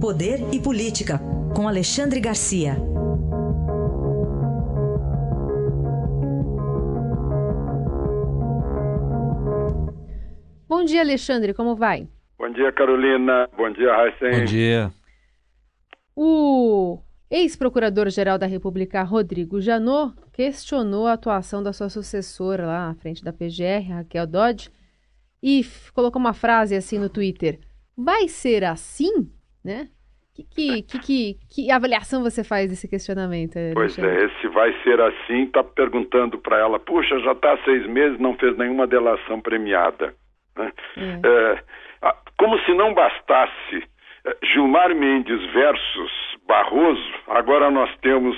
Poder e Política, com Alexandre Garcia. Bom dia, Alexandre, como vai? Bom dia, Carolina. Bom dia, Raíssen. Bom dia. O ex-procurador-geral da República, Rodrigo Janot, questionou a atuação da sua sucessora lá à frente da PGR, Raquel Dodge, e colocou uma frase assim no Twitter: Vai ser assim? Né? Que, que, que, que, que avaliação você faz desse questionamento? Pois é, esse vai ser assim, está perguntando para ela, puxa, já está há seis meses, não fez nenhuma delação premiada. Né? É. É, como se não bastasse é, Gilmar Mendes versus Barroso, agora nós temos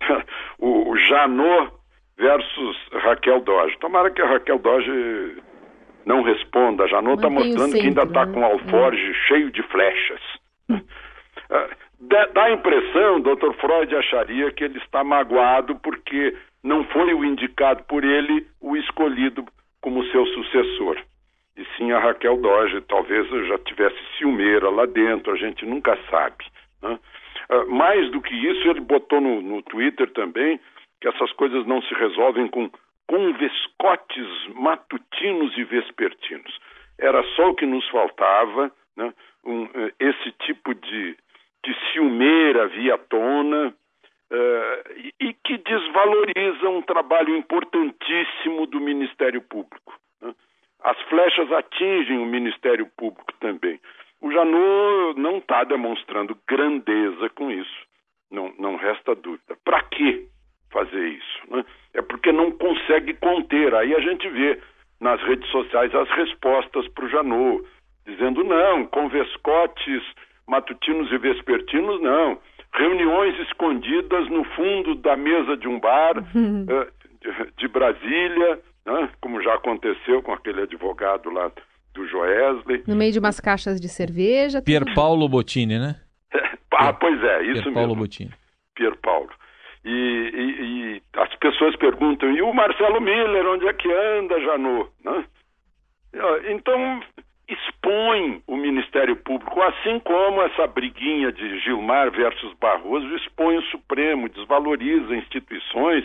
o Janot versus Raquel Doge. Tomara que a Raquel Doge não responda. A Janot está mostrando centro, que ainda está né? com o alforge é. cheio de flechas. Ah, dá a impressão, doutor Freud acharia que ele está magoado porque não foi o indicado por ele o escolhido como seu sucessor. E sim a Raquel Doge, talvez já tivesse ciumeira lá dentro, a gente nunca sabe. Né? Uh, mais do que isso, ele botou no, no Twitter também que essas coisas não se resolvem com convescotes matutinos e vespertinos. Era só o que nos faltava, né? um, uh, esse tipo de, de ciumeira via tona uh, e, que desvaloriza um trabalho importantíssimo do Ministério Público. Né? As flechas atingem o Ministério Público também. O Janot não está demonstrando grandeza com isso. Não, não resta dúvida. Para que fazer isso? Né? É porque não consegue conter. Aí a gente vê nas redes sociais as respostas para o Janot, dizendo não, com vescotes matutinos e vespertinos, não. Reuniões escondidas no fundo da mesa de um bar uh, de, de Brasília, né? como já aconteceu com aquele advogado lá do Joesley. No meio de umas caixas de cerveja. Pier Paulo Bottini, né? ah, pois é, isso Pier Paulo mesmo. Bottini. Pier Paulo. E, e, e, as pessoas perguntam, e o Marcelo Miller, onde é que anda, Janot? Né? Então, expõe o Ministério Público, assim como essa briguinha de Gilmar versus Barroso expõe o Supremo, desvaloriza instituições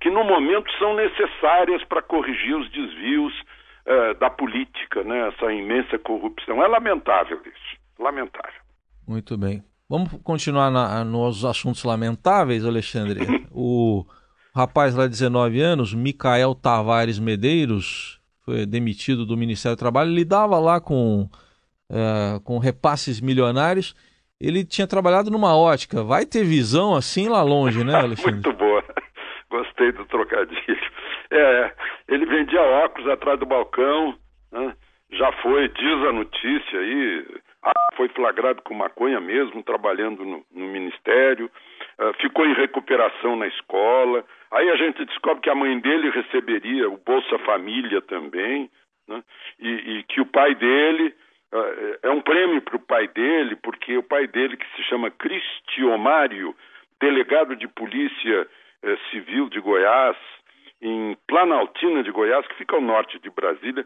que no momento são necessárias para corrigir os desvios uh, da política, né? essa imensa corrupção. É lamentável isso, lamentável. Muito bem. Vamos continuar na, nos assuntos lamentáveis, Alexandre. o rapaz lá de 19 anos, Micael Tavares Medeiros, foi demitido do Ministério do Trabalho, lidava lá com, uh, com repasses milionários. Ele tinha trabalhado numa ótica. Vai ter visão assim lá longe, né, Alexandre? Muito boa. Gostei do trocadilho. É, ele vendia óculos atrás do balcão, né? já foi, diz a notícia aí, foi flagrado com maconha mesmo, trabalhando no, no ministério, ficou em recuperação na escola. Aí a gente descobre que a mãe dele receberia o Bolsa Família também, né? e, e, que o pai dele. Uh, é um prêmio para o pai dele, porque o pai dele, que se chama Cristiomário, delegado de polícia eh, civil de Goiás, em Planaltina de Goiás, que fica ao norte de Brasília,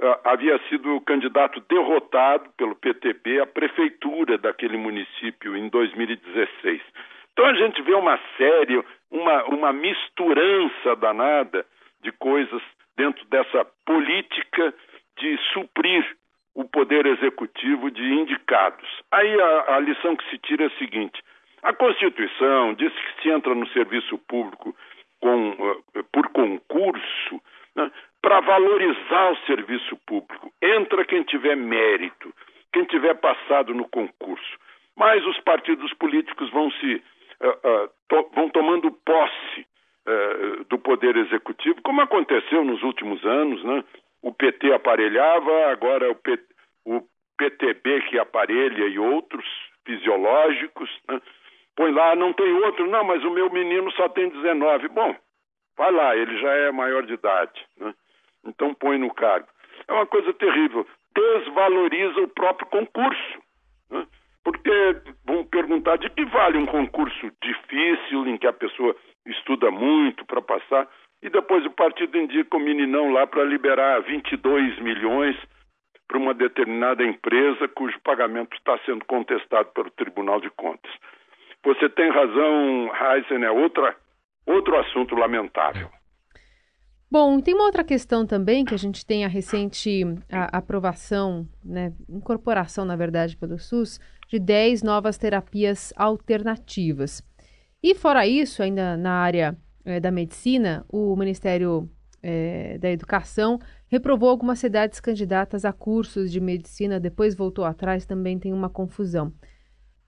uh, havia sido candidato derrotado pelo PTB à prefeitura daquele município em 2016. Então a gente vê uma série, uma, uma misturança danada de coisas dentro dessa política de suprir o poder executivo de indicados. Aí a, a lição que se tira é a seguinte: a Constituição diz que se entra no serviço público com, uh, por concurso né, para valorizar o serviço público. Entra quem tiver mérito, quem tiver passado no concurso. Mas os partidos políticos vão se uh, uh, to vão tomando posse do poder executivo, como aconteceu nos últimos anos, né? O PT aparelhava, agora o, P, o PTB que aparelha e outros fisiológicos, né? põe lá, não tem outro, não, mas o meu menino só tem 19. Bom, vai lá, ele já é maior de idade, né? então põe no cargo. É uma coisa terrível, desvaloriza o próprio concurso. Porque vão perguntar de que vale um concurso difícil, em que a pessoa estuda muito para passar, e depois o partido indica o meninão lá para liberar 22 milhões para uma determinada empresa cujo pagamento está sendo contestado pelo Tribunal de Contas. Você tem razão, Heisen, é outra, outro assunto lamentável. Bom, tem uma outra questão também que a gente tem a recente a, aprovação, né, incorporação, na verdade, pelo SUS, de 10 novas terapias alternativas. E fora isso, ainda na área é, da medicina, o Ministério é, da Educação reprovou algumas cidades candidatas a cursos de medicina, depois voltou atrás, também tem uma confusão.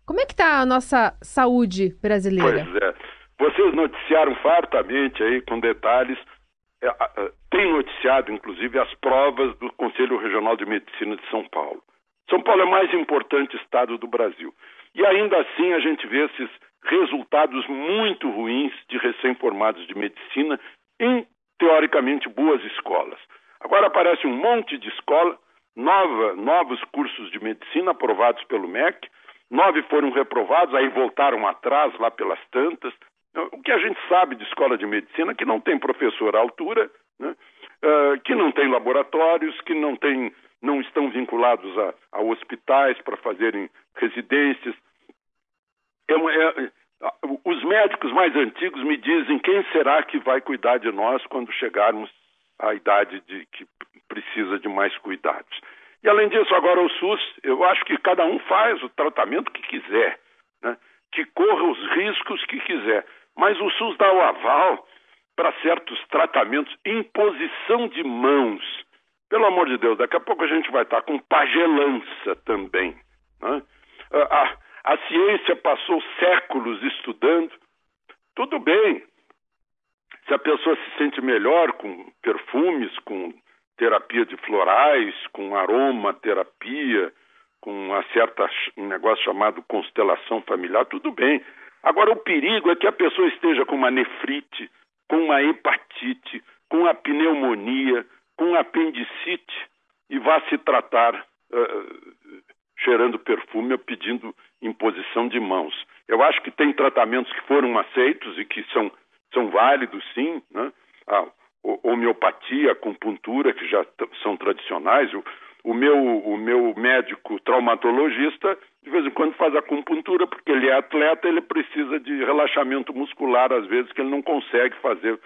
Como é que está a nossa saúde brasileira? Pois é. Vocês noticiaram fartamente aí com detalhes, tem noticiado inclusive as provas do Conselho Regional de Medicina de São Paulo. São Paulo é o mais importante estado do Brasil. E ainda assim a gente vê esses resultados muito ruins de recém-formados de medicina em teoricamente boas escolas. Agora aparece um monte de escola, nova, novos cursos de medicina aprovados pelo MEC, nove foram reprovados, aí voltaram atrás lá pelas tantas. O que a gente sabe de escola de medicina é que não tem professor à altura, né? uh, que não tem laboratórios, que não, tem, não estão vinculados a, a hospitais para fazerem residências. É, é, os médicos mais antigos me dizem quem será que vai cuidar de nós quando chegarmos à idade de que precisa de mais cuidados. E além disso, agora o SUS, eu acho que cada um faz o tratamento que quiser, né? que corra os riscos que quiser. Mas o SUS dá o aval para certos tratamentos, imposição de mãos. Pelo amor de Deus, daqui a pouco a gente vai estar com pagelança também. Né? A, a ciência passou séculos estudando. Tudo bem. Se a pessoa se sente melhor com perfumes, com terapia de florais, com aromaterapia, com uma certa, um negócio chamado constelação familiar, tudo bem. Agora, o perigo é que a pessoa esteja com uma nefrite, com uma hepatite, com uma pneumonia, com apendicite e vá se tratar uh, cheirando perfume ou pedindo imposição de mãos. Eu acho que tem tratamentos que foram aceitos e que são, são válidos, sim. Né? A homeopatia, a acupuntura, que já são tradicionais. O, o, meu, o meu médico traumatologista, de vez em quando, faz acupuntura, porque ele é atleta, ele precisa de relaxamento muscular, às vezes, que ele não consegue fazer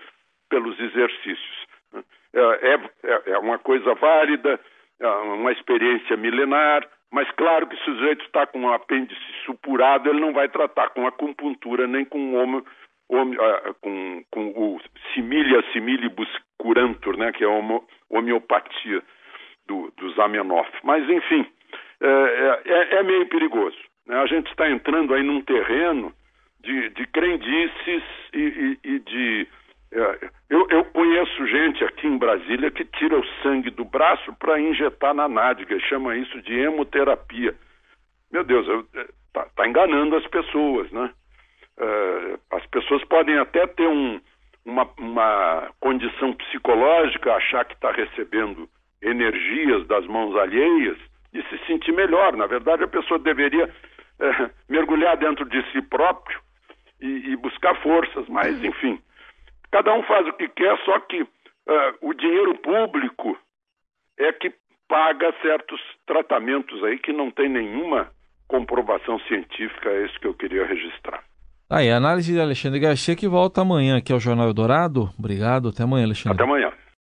pelos exercícios. Né? É, é, é uma coisa válida, é uma experiência milenar, mas claro que se o sujeito está com um apêndice supurado, ele não vai tratar com acupuntura nem com homo, homo, uh, com, com o similia similibus curantur, né, que é homo, homeopatia do, do Zamenhof. Mas, enfim, é, é, é meio perigoso. Né? A gente está entrando aí num terreno de, de crendices e, e, e de é, eu, eu, conheço gente aqui em Brasília que tira o sangue do braço para injetar na nádega, chama isso de hemoterapia. Meu Deus, está tá enganando as pessoas, né? É, as pessoas podem até ter um, uma, uma condição psicológica, achar que está recebendo energias das mãos alheias e se sentir melhor. Na verdade, a pessoa deveria é, mergulhar dentro de si próprio e, e buscar forças, mas enfim Cada um faz o que quer, só que uh, o dinheiro público é que paga certos tratamentos aí que não tem nenhuma comprovação científica, é isso que eu queria registrar. Aí, análise de Alexandre Garcia que volta amanhã aqui ao Jornal Eldorado. Obrigado, até amanhã, Alexandre. Até amanhã.